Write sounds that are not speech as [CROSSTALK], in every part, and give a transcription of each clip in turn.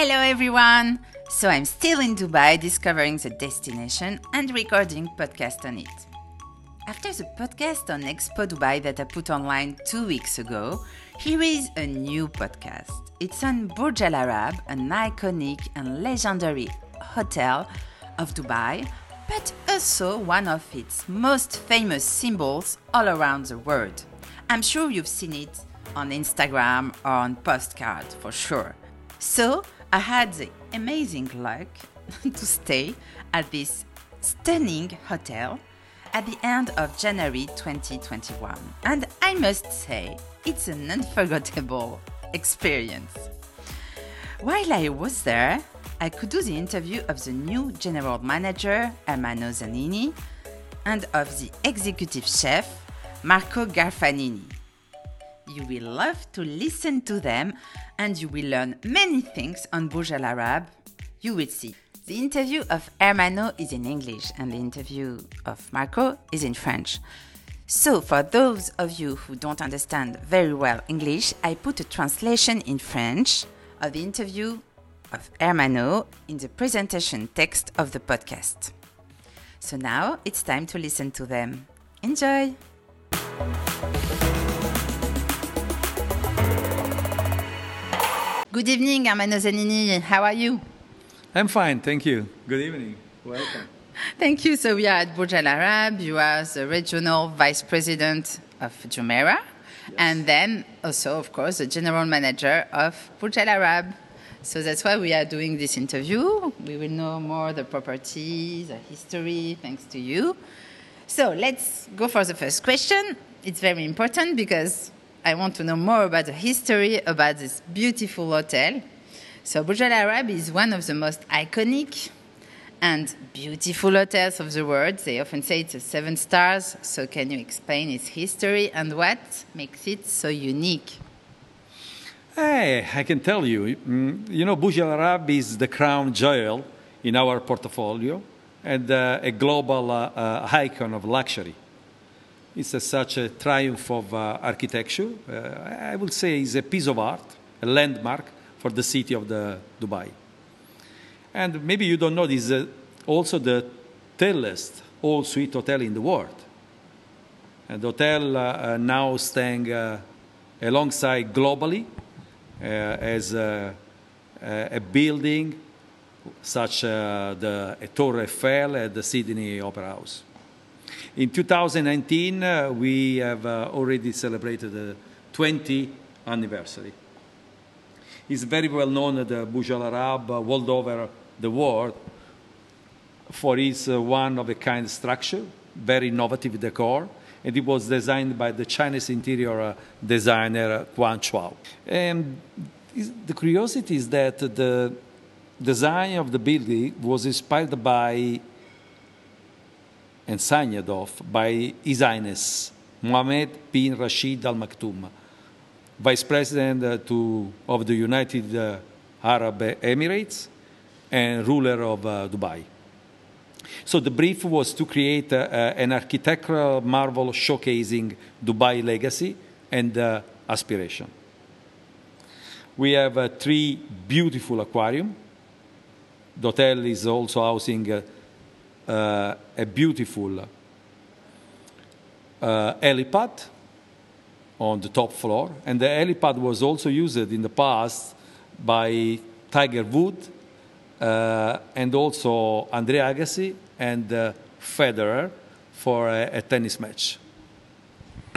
Hello everyone! So I'm still in Dubai discovering the destination and recording podcast on it. After the podcast on Expo Dubai that I put online two weeks ago, here is a new podcast. It's on Burj Al Arab, an iconic and legendary hotel of Dubai, but also one of its most famous symbols all around the world. I'm sure you've seen it on Instagram or on postcard for sure. So I had the amazing luck [LAUGHS] to stay at this stunning hotel at the end of January 2021. And I must say, it's an unforgettable experience. While I was there, I could do the interview of the new general manager, Ermanno Zanini, and of the executive chef, Marco Garfagnini. You will love to listen to them and you will learn many things on Burj Arab. You will see. The interview of Ermanno is in English and the interview of Marco is in French. So, for those of you who don't understand very well English, I put a translation in French of the interview of Ermanno in the presentation text of the podcast. So now it's time to listen to them. Enjoy! Good evening, Ermanno Zanini. How are you? I'm fine, thank you. Good evening. Welcome. Thank you. So we are at Burj Al Arab. You are the regional vice president of Jumeirah, yes. and then also, of course, the general manager of Burj Al Arab. So that's why we are doing this interview. We will know more the properties, the history, thanks to you. So let's go for the first question. It's very important because I want to know more about the history about this beautiful hotel. So Burj Al Arab is one of the most iconic and beautiful hotels of the world. They often say it's a seven stars. So can you explain its history and what makes it so unique? Hey, I can tell you. Mm, you know, Burj Al Arab is the crown jewel in our portfolio and uh, a global uh, uh, icon of luxury. It's a, such a triumph of uh, architecture. Uh, I would say it's a piece of art, a landmark for the city of the Dubai. And maybe you don't know, this is also the tallest all-suite hotel in the world. And the hotel uh, now staying uh, alongside globally uh, as a, a, building such uh, the Torre Eiffel at the Sydney Opera House. In 2019, uh, we have uh, already celebrated the 20th anniversary. It's very well known that the Burj Arab uh, world over the world for its uh, one-of-a-kind structure, very innovative decor, and it was designed by the Chinese interior uh, designer Khuan Chew. And the curiosity is that the design of the building was inspired by and signed off by His Highness Mohammed bin Rashid Al Maktoum, Vice President uh, to, of the United uh, Arab Emirates and ruler of uh, Dubai. So the brief was to create an architectural marvel showcasing Dubai legacy and aspiration. We have uh, three beautiful aquarium. The hotel is also housing uh, a beautiful uh, helipad on the top floor. And the helipad was also used in the past by Tiger Woods uh, and also Andre Agassi and uh, Federer for a, a, tennis match.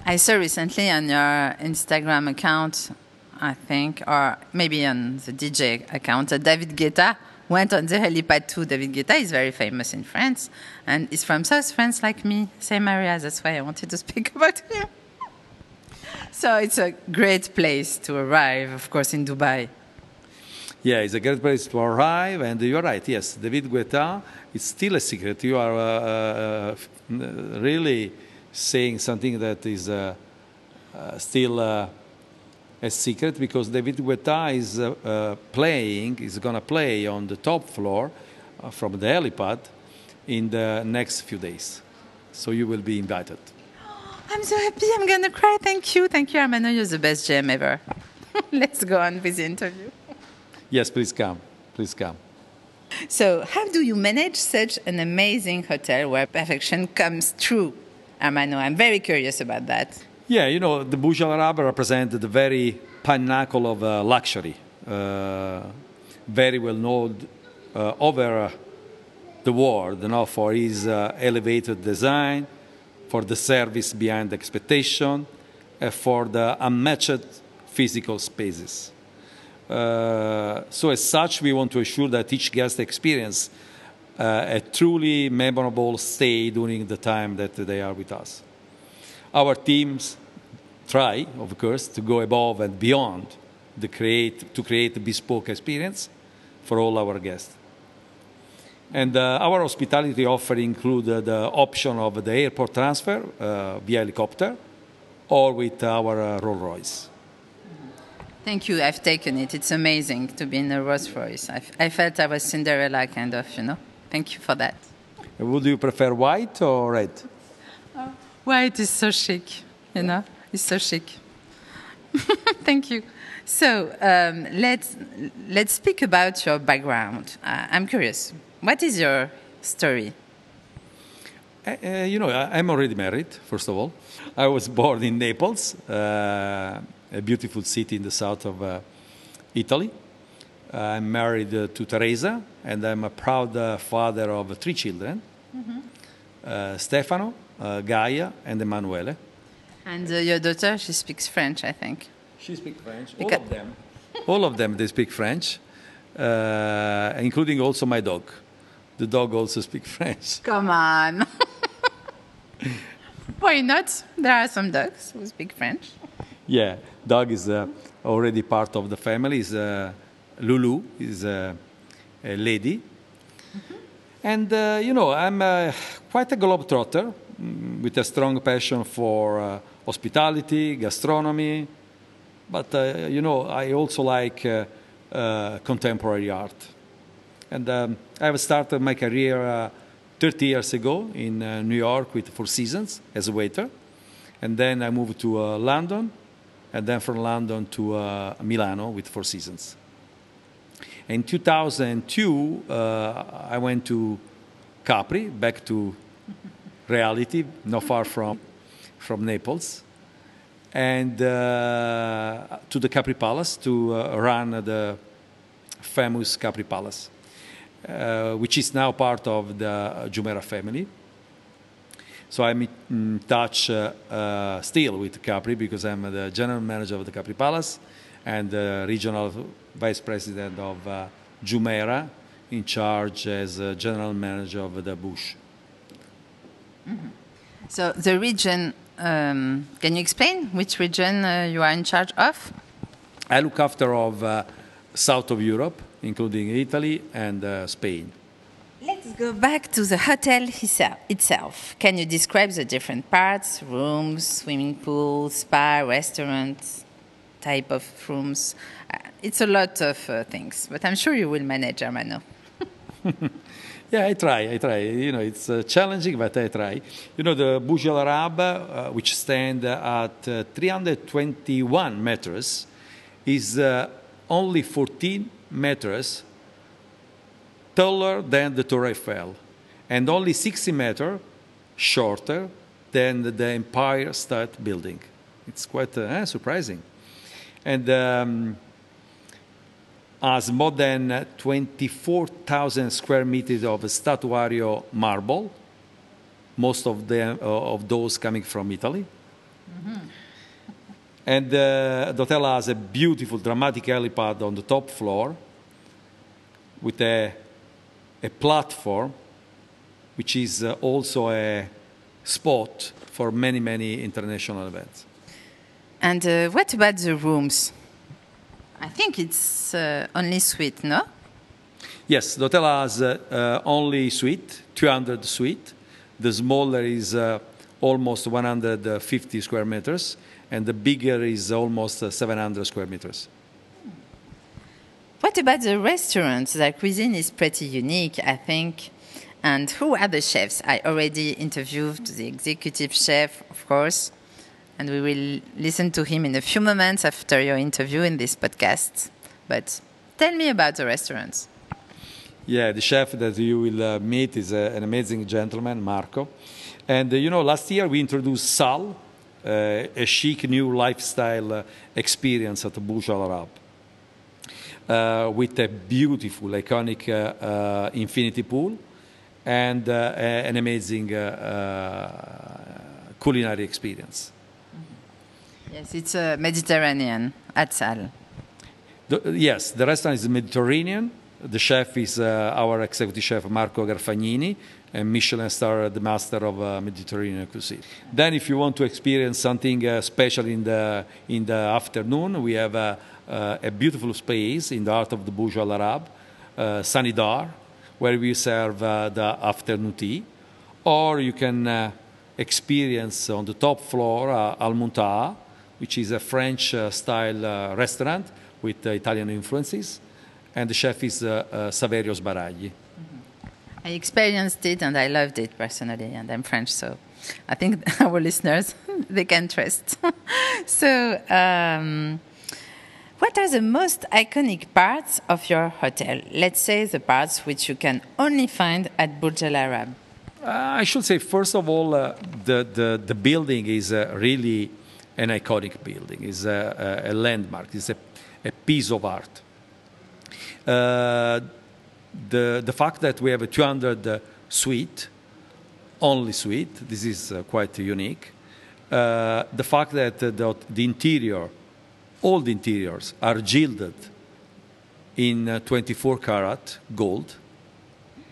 I saw recently on your Instagram account, I think, or maybe on the DJ account, David Guetta went on the helipad too. David Guetta is very famous in France and is from South France like me, same area. That's why I wanted to speak [LAUGHS] about him. so it's a great place to arrive, of course, in Dubai. Yeah, it's a great place to arrive, and you're right. Yes, David Guetta is still a secret. You are uh, uh, really saying something that is uh, uh still uh, a secret because David Guetta is uh, uh, playing, is going to play on the top floor uh, from the helipad in the next few days. So you will be invited. [GASPS] I'm so happy. I'm going to cry. Thank you. Thank you, Ermanno. You're the best GM ever. [LAUGHS] Let's go on with the interview. Yes, please come. please come. So, how do you manage such an amazing hotel where perfection comes true, Ermanno? I'm very curious about that. Yeah, you know, the Burj Al Arab represents the very pinnacle of uh, luxury, uh, very well known uh, over uh, the world you know, for its uh, elevated design, for the service beyond expectation, for the unmatched physical spaces. Uh, so, as such, we want to ensure that each guest experience a truly memorable stay during the time that they are with us. Our teams try, of course, to go above and beyond the create, to create a bespoke experience for all our guests. And uh, our hospitality offer include uh, the option of the airport transfer uh, via helicopter or with our uh, Rolls Royce. Thank you. I've taken it. It's amazing to be in a Rolls Royce. I, I felt I was Cinderella, kind of, you know. Thank you for that. Would you prefer white or red? Oh. White is so chic, you know. It's so chic. [LAUGHS] Thank you. So um, let's let's speak about your background. Uh, I'm curious. What is your story? Uh, uh, you know, I'm already married. First of all, I was born in Naples, uh, a beautiful city in the south of uh, Italy. I'm married uh, to Teresa, and I'm a proud father of three children: mm-hmm. Stefano, Gaia, and Emanuele. And your daughter, she speaks French, I think. She speaks French. Because all of them. all of them, they speak French, uh, including also my dog. The dog also speaks [LAUGHS] French. Come on. [LAUGHS] Why not? There are some dogs who speak French. Yeah, dog is uh, already part of the family. Is uh, Lulu is uh, a lady, mm-hmm. and uh, you know I'm uh, quite a globetrotter mm, with a strong passion for hospitality, gastronomy, but uh, you know, I also like uh, uh, contemporary art. And um, I have started my career 30 years ago in New York with Four Seasons as a waiter. And then I moved to London, and then from London to Milano with Four Seasons. In 2002, uh, I went to Capri, back to reality, not far from, from Naples and uh, to the Capri Palace to uh, run the famous Capri Palace, uh, which is now part of the Jumeirah family. So I'm in touch uh, uh, still with Capri because I'm the general manager of the Capri Palace and the regional vice president of uh, Jumeirah in charge as general manager of the Burj. Mm-hmm. So the region um, can you explain which region uh, you are in charge of? I look after of uh, south of Europe, including Italy and uh, Spain. Let's go back to the hotel itself. Can you describe the different parts, rooms, swimming pool, spa, restaurant, type of rooms? Uh, it's a lot of uh, things, but I'm sure you will manage, Ermanno. [LAUGHS] Yeah, I try. I try. You know, it's uh, challenging, but I try. You know, the Burj Al Arab, uh, which stand at uh, 321 meters, is uh, only 14 meters taller than the Torre Eiffel, and only 60 meters shorter than the Empire State Building. It's quite uh, surprising. And um, has more than 24,000 square meters of statuario marble, most of them uh, of those coming from Italy. Mm-hmm. And uh, the hotel has a beautiful, dramatic helipad on the top floor with a, a platform, which is uh, also a spot for many, many international events. And uh, what about the rooms? I think it's uh, only suite, no? Yes, the hotel has uh, uh only suite, 200 suite. The smaller is uh, almost 150 square meters, and the bigger is almost uh, 700 square meters. What about the restaurants? The cuisine is pretty unique, I think. And who are the chefs? I already interviewed the executive chef, of course and we will listen to him in a few moments after your interview in this podcast. But tell me about the restaurants. Yeah, the chef that you will uh, meet is uh, an amazing gentleman, Marco. And uh, you know, last year we introduced Sal, uh, a chic new lifestyle uh, experience at Burj Al Arab. Uh, with a beautiful, iconic infinity pool and an amazing culinary experience. Yes, it's uh, Mediterranean at Sal. Yes, the restaurant is Mediterranean. The chef is uh, our executive chef Marco Garfagnini, a Michelin star, the master of uh, Mediterranean cuisine. Then, if you want to experience something uh, special in the in the afternoon, we have uh, uh, a beautiful space in the heart of the Burj Al Arab, uh, Sahn Eddar, where we serve the afternoon tea, or you can experience on the top floor Al Muntaha, which is a French uh, style uh, restaurant with uh, Italian influences, and the chef is Saverio Sbaragli. I experienced it and I loved it personally, and I'm French, so I think [LAUGHS] our listeners [LAUGHS] they can trust. [LAUGHS] so, um, what are the most iconic parts of your hotel? Let's say the parts which you can only find at Burj Al Arab. Uh, I should say, first of all, uh, the, the, the building is uh, really an iconic building. It's a, a, a landmark. It's a, a piece of art. Uh, the, the fact that we have a 200 uh, suite, only suite, this is uh, quite unique. Uh, the fact that uh, the, the interior, all the interiors are gilded in uh, 24 karat gold,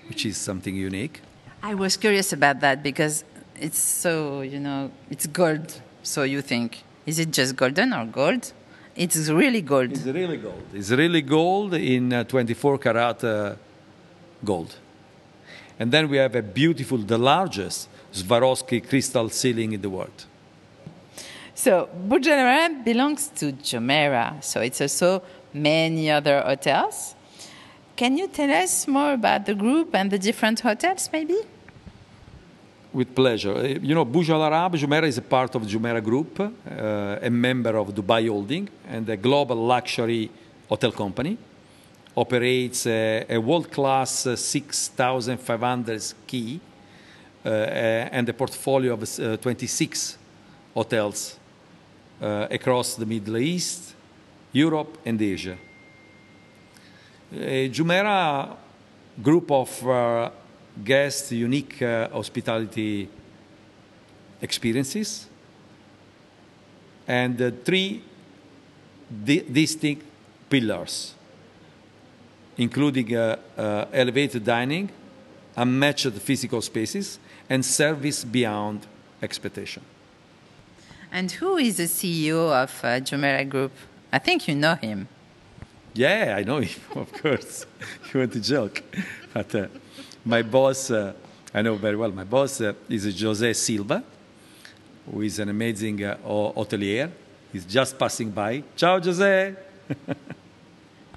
which is something unique. I was curious about that because it's so, you know, it's gold. So you think, is it just golden or gold? It's really gold. It's really gold. It's really gold in uh, 24 karat uh, gold. And then we have a beautiful, the largest Swarovski crystal ceiling in the world. So Burj belongs to Jumeirah, so it's also many other hotels. Can you tell us more about the group and the different hotels, maybe? With pleasure. Uh, You know, Burj Al Arab, Jumeirah is a part of Jumeirah Group, uh, a member of Dubai Holding, and a global luxury hotel company. Operates a, a world class uh, 6,500 key uh, and a portfolio of uh, 26 hotels uh, across the Middle East, Europe, and Asia. A Jumeirah group of uh, guests, unique uh, hospitality experiences, and uh, three di- distinct pillars, including uh, uh, elevated dining, unmatched physical spaces, and service beyond expectation. And who is the CEO of uh, Jumeirah Group? I think you know him. Yeah, I know him, [LAUGHS] of course. [LAUGHS] you want to joke. But uh, my boss, uh, I know very well, my boss uh, is Jose Silva, who is an amazing uh, hotelier. He's just passing by. Ciao, Jose.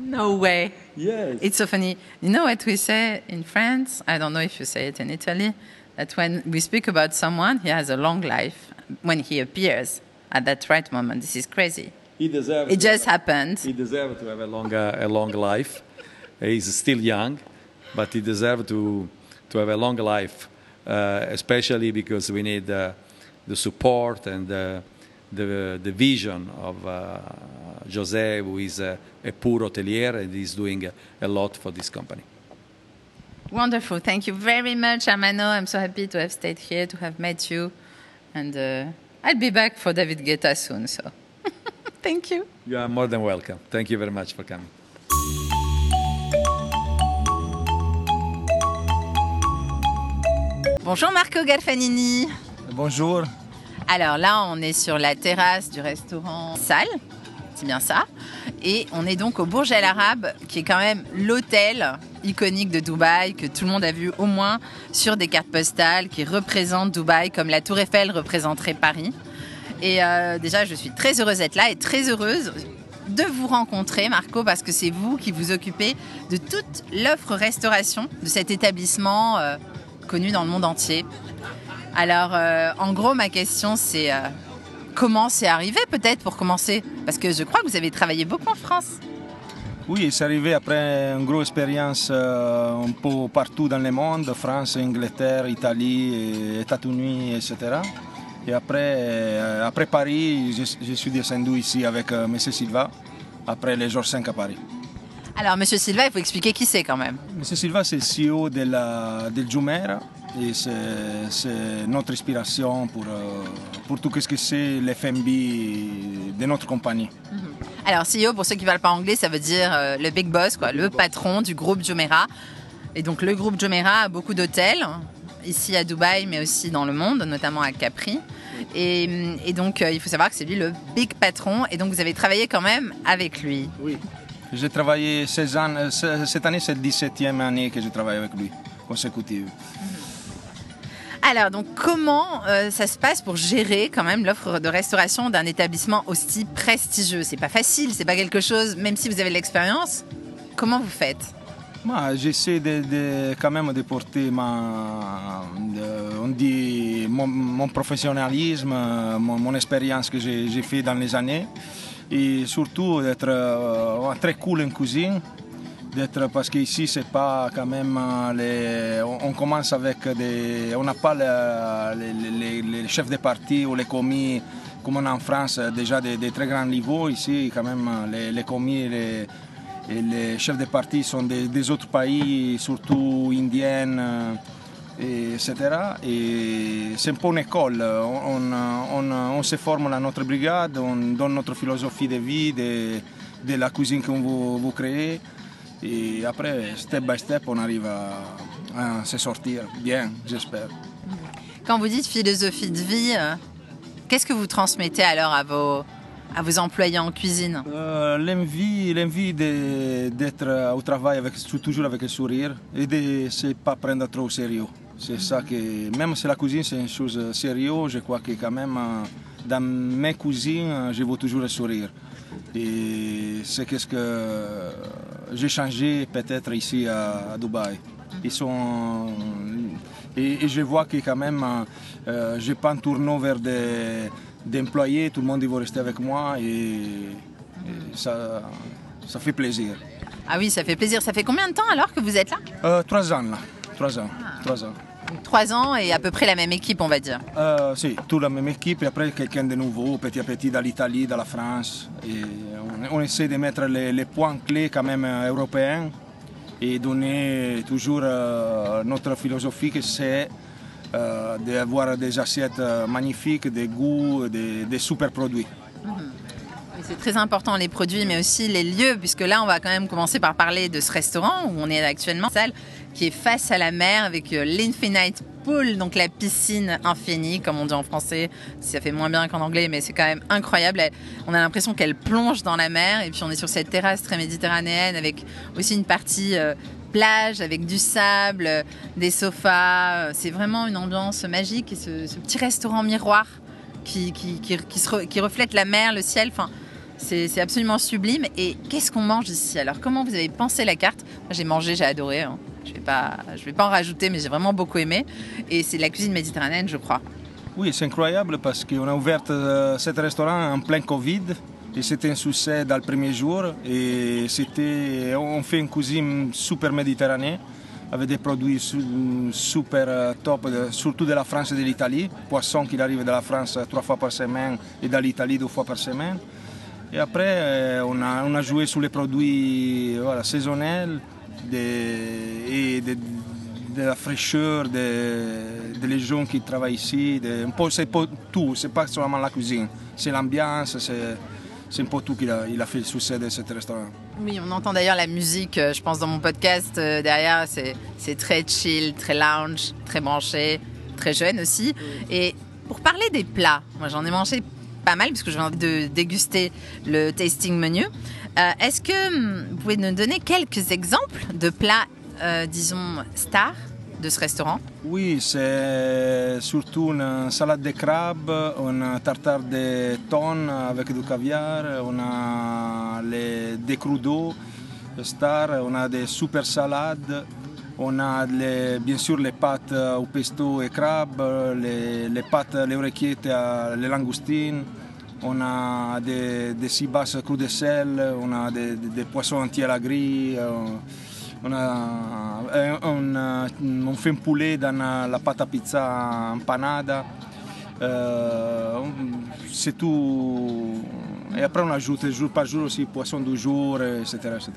No way. Yes. It's so funny. You know what we say in France? I don't know if you say it in Italy. That when we speak about someone, he has a long life when he appears at that right moment. This is crazy. he deserves It just happened. He deserves to have a long, a long life. He's still young, but he deserves to, to have a long life, uh, especially because we need uh, the support and uh, the, the vision of uh, Jose, who is a, a poor hotelier and is doing a, a lot for this company. Wonderful. Thank you very much, Ermanno. I'm so happy to have stayed here, to have met you. And uh, I'll be back for David Guetta soon. So [LAUGHS] thank you. You are more than welcome. Thank you very much for coming. Bonjour Marco Galfanini. Bonjour. Alors là, on est sur la terrasse du restaurant Salle, c'est bien ça. Et on est donc au Burj Al Arab, qui est quand même l'hôtel iconique de Dubaï, que tout le monde a vu au moins sur des cartes postales, qui représente Dubaï comme la Tour Eiffel représenterait Paris. Et euh, déjà, je suis très heureuse d'être là et très heureuse de vous rencontrer, Marco, parce que c'est vous qui vous occupez de toute l'offre restauration de cet établissement euh, dans le monde entier. Alors, euh, en gros, ma question, c'est euh, comment c'est arrivé, peut-être, pour commencer? Parce que je crois que vous avez travaillé beaucoup en France. Oui, c'est arrivé après une grosse expérience euh, un peu partout dans le monde, France, Angleterre, Italie, États-Unis, etc. Et après, après Paris, je, suis descendu ici avec M. Silva, après les jours 5 à Paris. Alors, M. Silva, il faut expliquer qui c'est quand même. M. Silva, c'est le CEO de la, del Jumeirah et c'est notre inspiration pour, euh, pour tout ce que c'est l'FMB de notre compagnie. Mm -hmm. Alors, CEO, pour ceux qui ne parlent pas anglais, ça veut dire euh, le big boss, quoi, le patron du groupe Jumeirah. Et donc, le groupe Jumeirah a beaucoup d'hôtels, ici à Dubaï, mais aussi dans le monde, notamment à Capri. Et, et donc, euh, il faut savoir que c'est lui le big patron. Et donc, vous avez travaillé quand même avec lui. Oui. J'ai travaillé 16 ans. Cette année, c'est la 17e année que je travaille avec lui, consécutive. Alors, donc, comment euh, ça se passe pour gérer quand même l'offre de restauration d'un établissement aussi prestigieux? C'est pas facile, c'est pas quelque chose, même si vous avez de l'expérience, comment vous faites? Moi, j'essaie de, de, quand même de porter ma, de, on dit, mon, mon professionnalisme, mon, mon expérience que j'ai fait dans les années, et surtout d'être euh, très cool en cuisine. Parce qu'ici c'est pas quand même les, on, commence avec des on n'a pas les, les, chefs de parti ou les commis comme on a en France déjà des, très grands niveaux. Ici quand même les, commis et les chefs de parti sont des, des autres pays surtout indiennes etc. Et c'est un peu une école. On, on, on, se forme dans notre brigade, on donne notre philosophie de vie, de, de la cuisine qu'on veut, veut créer. Et après, step by step, on arrive à, à se sortir bien, j'espère. Quand vous dites philosophie de vie, qu'est-ce que vous transmettez alors à vos, à vos employés en cuisine? Euh, L'envie, l'envie d'être au travail avec, toujours avec le sourire et de ne pas prendre trop au sérieux. C'est ça que, même si la cuisine c'est une chose sérieuse, je crois que quand même dans mes cuisines, je veux toujours le sourire. Et c'est ce que j'ai changé peut-être ici à, Dubaï. Ils sont, et, et, je vois que quand même, euh, je pas un tournant vers des, des, employés, tout le monde veut rester avec moi et, et ça, ça fait plaisir. Ah oui, ça fait plaisir. Ça fait combien de temps alors que vous êtes là? Euh, Trois ans là. Trois ans. Ah. Trois ans. Trois ans et à peu près la même équipe, on va dire. Euh, si, toute la même équipe et après quelqu'un de nouveau, petit à petit, dans l'Italie, dans la France. Et on, on, essaie de mettre les, les, points clés quand même européens et donner toujours euh, notre philosophie que c'est euh, d'avoir des assiettes magnifiques, des goûts, des, des super produits. Mm -hmm. C'est très important les produits, mais aussi les lieux, puisque là, on va quand même commencer par parler de ce restaurant où on est actuellement, salle qui est face à la mer avec l'Infinite Pool, donc la piscine infinie, comme on dit en français. Ça fait moins bien qu'en anglais, mais c'est quand même incroyable. On a l'impression qu'elle plonge dans la mer, et puis on est sur cette terrasse très méditerranéenne avec aussi une partie euh, plage avec du sable, des sofas. C'est vraiment une ambiance magique et ce, petit restaurant miroir qui, qui, qui, qui, reflète la mer, le ciel. Enfin, c'est absolument sublime. Et qu'est-ce qu'on mange ici? Alors, comment vous avez pensé la carte? J'ai mangé, j'ai adoré. Hein. Je vais, pas, je vais pas en rajouter, mais j'ai vraiment beaucoup aimé. Et c'est la cuisine méditerranéenne, je crois. Oui, c'est incroyable parce qu'on a ouvert euh, ce restaurant en plein Covid. Et c'était un succès dans le premier jour. Et c'était, on fait une cuisine super méditerranéenne avec des produits super top, surtout de la France et de l'Italie. Poisson qui arrive de la France trois fois par semaine et de l'Italie deux fois par semaine. Et après, on a, on a joué sur les produits voilà, saisonnels de, et de, de, la fraîcheur des de gens qui travaillent ici. Un peu, c'est tout, c'est pas seulement la cuisine, c'est l'ambiance, c'est c'est un peu tout qu'il a, il a fait le succès de ce restaurant. Oui, on entend d'ailleurs la musique, je pense, dans mon podcast euh, derrière. C'est très chill, très lounge, très branché, très jeune aussi. Et pour parler des plats, moi j'en ai mangé pas mal puisque je viens de déguster le tasting menu. Euh, Est-ce que vous pouvez nous donner quelques exemples de plats, euh, disons, stars de ce restaurant? Oui, c'est surtout une salade de crabe, un tartare de thon avec du caviar, on a les, des crudos stars, on a des super salades, on a bien sûr les pâtes au pesto et crabe, les, les pâtes, les orecchiettes, les langoustines. On a des, des cibas cru de sel, on a des, poissons entiers à la grille, euh, on, a, euh, on fait un poulet dans la pâte à pizza empanada. Euh, c'est tout. Et après, on ajoute jour par jour aussi poisson du jour, etc. etc.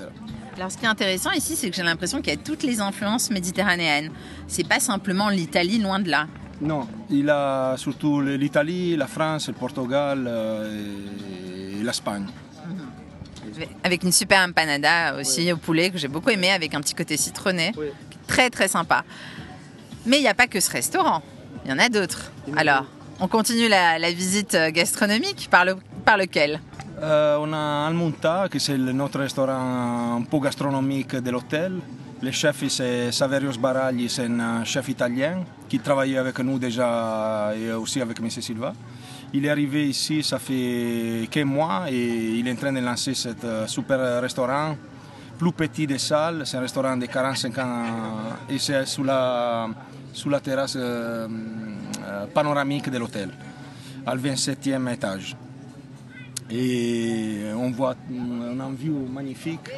Alors, ce qui est intéressant ici, c'est que j'ai l'impression qu'il y a toutes les influences méditerranéennes. C'est pas simplement l'Italie, loin de là. Non, il a surtout l'Italie, la France, le Portugal euh, et l'Espagne. Avec une super empanada aussi au poulet que j'ai beaucoup aimé, avec un petit côté citronné. Oui. Très, très sympa. Mais il n'y a pas que ce restaurant. Il y en a d'autres. Alors, on continue la, la visite euh, gastronomique par, le, par lequel? Euh, on a Almunta, qui c'est notre restaurant un peu gastronomique de l'hôtel. Le chef, c'est Saverio Sbaragli, c'est un chef italien qui travaillait avec nous déjà et aussi avec M. Silva. Il est arrivé ici, ça fait quelques mois et il est en train de lancer ce euh, super restaurant, plus petit des salles. C'est un restaurant de 45 ans et c'est sous la terrasse euh, euh, panoramique de l'hôtel, au 27e étage. Et on voit un vue magnifique.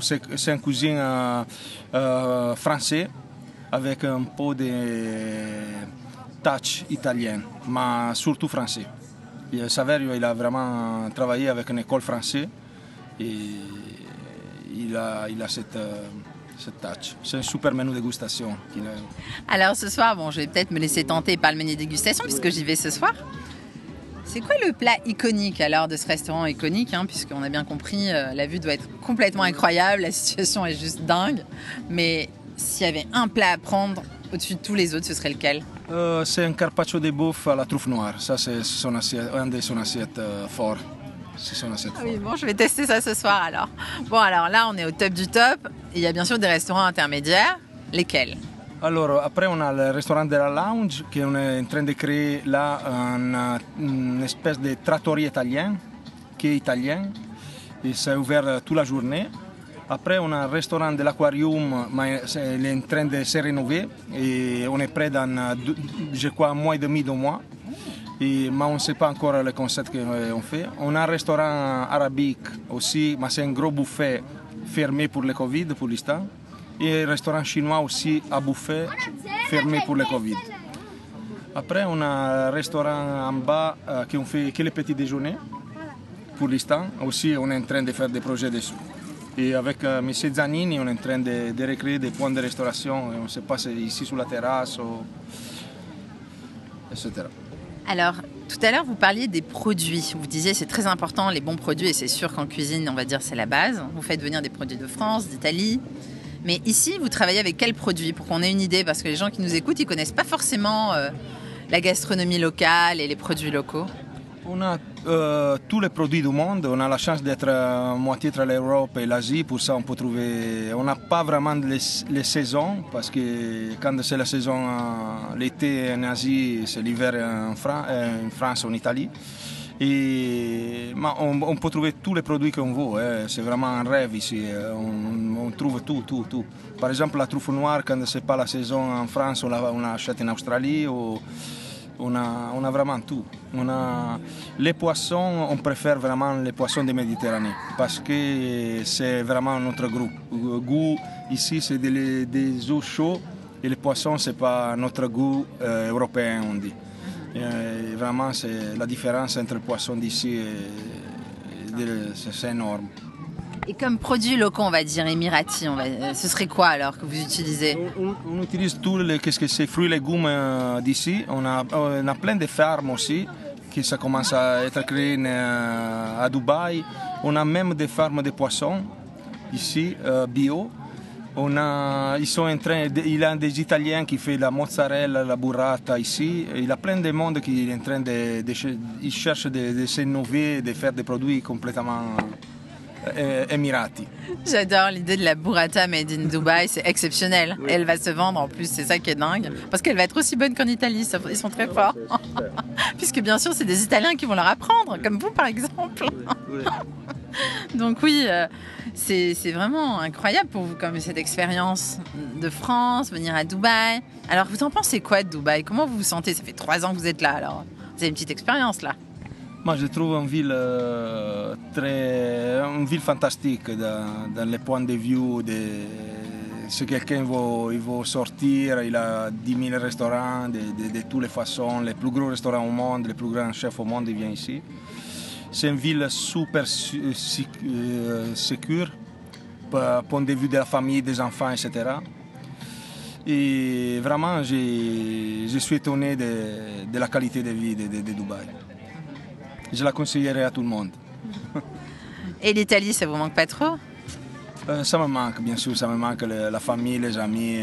C'est, une cuisine euh, euh, français avec un peu de touch italien, mais surtout français. Et Saverio, il a vraiment travaillé avec une école française et il a, il a euh. C'est un super menu dégustation. Alors ce soir, bon, je vais peut-être me laisser tenter par le menu dégustation puisque j'y vais ce soir. C'est quoi le plat iconique alors de ce restaurant iconique hein, Puisqu'on a bien compris, euh, la vue doit être complètement incroyable, la situation est juste dingue. Mais s'il y avait un plat à prendre au-dessus de tous les autres, ce serait lequel? Euh, c'est un carpaccio de bœuf à la truffe noire. Ça, c'est son assiette, un de son assiette euh, fort. C'est son assiette Ah oui, bon, je vais tester ça ce soir alors. Bon, alors là, on est au top du top. Il y a bien sûr des restaurants intermédiaires. Lesquels? Alors, après, on a le restaurant de la lounge qu'on est en train de créer là un- une espèce de trattoria italien qui est italien et c'est ouvert euh, toute la journée. Après, on a un restaurant de l'aquarium, mais il est en train de se rénover et on est prêt dans, euh, je crois, un mois et demi, deux mois. Mais on ne sait pas encore le concept qu'on fait. On a un restaurant arabique aussi, mais c'est un gros buffet fermé pour le Covid pour l'instant. Et restaurant chinois aussi à buffet fermé pour le Covid. Après, on a un restaurant en bas euh, qui on fait que le petit déjeuner pour l'instant. Aussi, on est en train de faire des projets dessus. Et avec euh, M. Zanini, on est en train de, de recréer des points de restauration. On ne sait pas si ici sur la terrasse ou etc. Alors, tout à l'heure, vous parliez des produits. Vous disiez c'est très important, les bons produits, et c'est sûr qu'en cuisine, on va dire c'est la base. Vous faites venir des produits de France, d'Italie. Mais ici, vous travaillez avec quels produits Pour qu'on ait une idée, parce que les gens qui nous écoutent, ils connaissent pas forcément euh, la gastronomie locale et les produits locaux. On a euh, tous les produits du monde. On a la chance d'être à moitié entre l'Europe et l'Asie. Pour ça, on peut trouver. On n'a pas vraiment les, les saisons parce que quand c'est la saison euh, l'été en Asie, c'est l'hiver en, Fran- euh, en France, en Italie. Et, mais on, on peut trouver tous les produits qu'on veut. hein. C'est vraiment un rêve ici. euh, On, trouve tout, tout, tout. Par exemple, la truffe noire, quand c'est pas la saison en France, on la- l'achète en Australie. Ou, on a, vraiment tout. On les poissons, on préfère vraiment les poissons de Méditerranée parce que c'est vraiment notre goût. goût ici, c'est des, des eaux chaudes et les poissons, c'est pas notre goût euh, européen, on dit. Et vraiment, c'est la différence entre le poisson d'ici et, c'est énorme. Et comme produits locaux, on va dire on va, euh, ce serait quoi alors que vous utilisez? On, utilise tous les qu'est-ce que c'est, fruits et légumes euh, d'ici. On a, on a plein de fermes aussi qui ça commence à être euh, à Dubaï. On a même des fermes de poissons ici, euh, bio. On a, ils sont en train, il y a des Italiens qui font la mozzarella, la burrata ici. Il y a plein de monde qui est en train de, de ils cherchent de, de s'innover, de faire des produits complètement euh, émiratis. J'adore l'idée de la burrata made in Dubai, c'est exceptionnel. Et elle va se vendre en plus, c'est ça qui est dingue. Parce qu'elle va être aussi bonne qu'en Italie, ils sont très forts. [LAUGHS] Puisque bien sûr, c'est des Italiens qui vont leur apprendre, comme vous par exemple. [LAUGHS] [LAUGHS] Donc oui, euh, c'est vraiment incroyable pour vous comme cette expérience de France, venir à Dubaï. Alors vous en pensez quoi de Dubaï? Comment vous vous sentez? Ça fait trois ans que vous êtes là, alors vous avez une petite expérience là. Moi, je trouve une ville euh, très, une ville fantastique dans, dans les points de vue. De, si quelqu'un veut, il veut sortir, il a 10 000 restaurants de, de, de, toutes les façons, les plus gros restaurants au monde, les plus grands chefs au monde, ils viennent ici. C'est une ville super euh, sécure, point de vue de la famille, des enfants, etc. Et vraiment, je suis étonné de, de, la qualité de vie de, de, de, Dubaï. Je la conseillerais à tout le monde. [LAUGHS] Et l'Italie, ça vous manque pas trop? Euh, Ça me manque, bien sûr. Ça me manque le, la famille, les amis.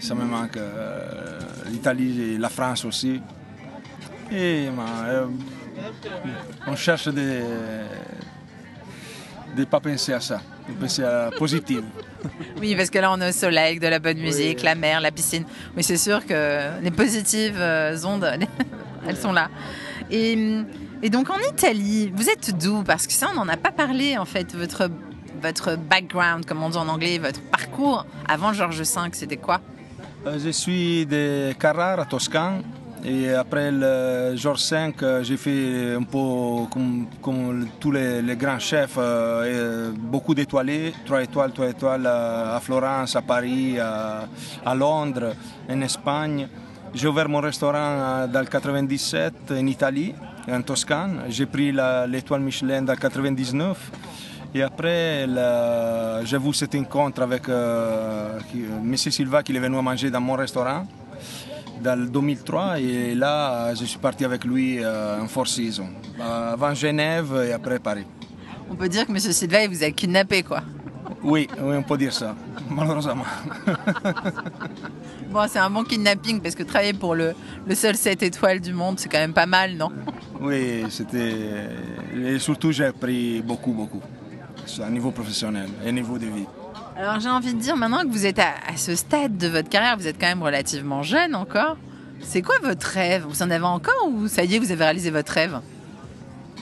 ça me manque euh, l'Italie et la France aussi. Et euh, on cherche de ne pas penser à ça, de penser à positif. [LAUGHS] Oui, parce que là, on est au soleil, de la bonne musique, oui. la mer, la piscine. Oui, c'est sûr que les positives ondes, [LAUGHS] elles sont là. Et, et, donc, en Italie, vous êtes d'où? Parce que ça, on n'en a pas parlé, en fait. Votre, votre background, comme on dit en anglais, votre parcours avant Georges V, c'était quoi? Je suis de Carrara, Toscane. Et après le Georges V, j'ai fait un peu comme, tous les, grands chefs, euh, beaucoup d'étoilés, trois étoiles, trois étoiles à Florence, à Paris, à, Londres, en Espagne. J'ai ouvert mon restaurant dans le 97 en Italie, en Toscane. J'ai pris l'étoile Michelin dans le 99. Et après, j'ai vu cet rencontre avec euh, M. Silva qui est venu manger dans mon restaurant dans le 2003 et là je suis parti avec lui euh, en Four Seasons, avant Genève et après Paris. On peut dire que M. Silva il vous a kidnappé quoi oui, oui, on peut dire ça, [LAUGHS] malheureusement. bon, c'est un bon kidnapping parce que travailler pour le, le seul 7 étoiles du monde, c'est quand même pas mal, non? Oui, c'était. Et surtout, j'ai appris beaucoup, beaucoup, à niveau professionnel et niveau de vie. Alors j'ai envie de dire maintenant que vous êtes à, ce stade de votre carrière, vous êtes quand même relativement jeune encore. C'est quoi votre rêve? Vous en avez encore ou ça y est, vous avez réalisé votre rêve?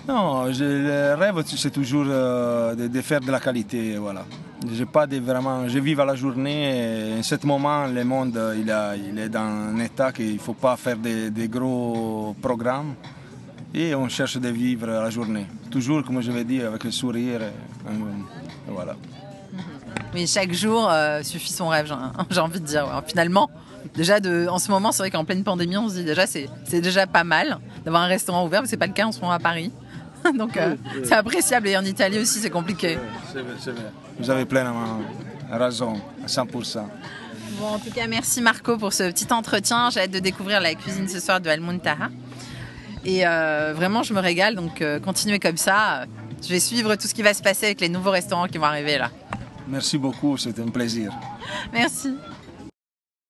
Non, le rêve c'est toujours euh, de, faire de la qualité, voilà. J'ai pas de vraiment, je vis à la journée. En ce moment, le monde a, il est dans un état qu'il ne faut pas faire des de gros programmes et on cherche de vivre la journée. Toujours, comme je vais dire, avec le sourire. Voilà. Oui, chaque jour euh, suffit son rêve, [LAUGHS] j'ai envie de dire. Ouais. Finalement, déjà, de, en ce moment, c'est vrai qu'en pleine pandémie, on se dit déjà, c'est déjà pas mal d'avoir un restaurant ouvert, mais c'est pas le cas en ce moment à Paris. [LAUGHS] Donc, euh, c'est appréciable. Et en Italie aussi, c'est compliqué. C'est vrai, c'est vrai. Vous avez pleinement raison, à 100%. Bon, en tout cas, merci Marco pour ce petit entretien. J'ai hâte de découvrir la cuisine ce soir de Al Muntaha. Et euh, vraiment, je me régale. Donc, euh, continuez comme ça. Je vais suivre tout ce qui va se passer avec les nouveaux restaurants qui vont arriver là. Merci beaucoup, c'était un plaisir. Merci.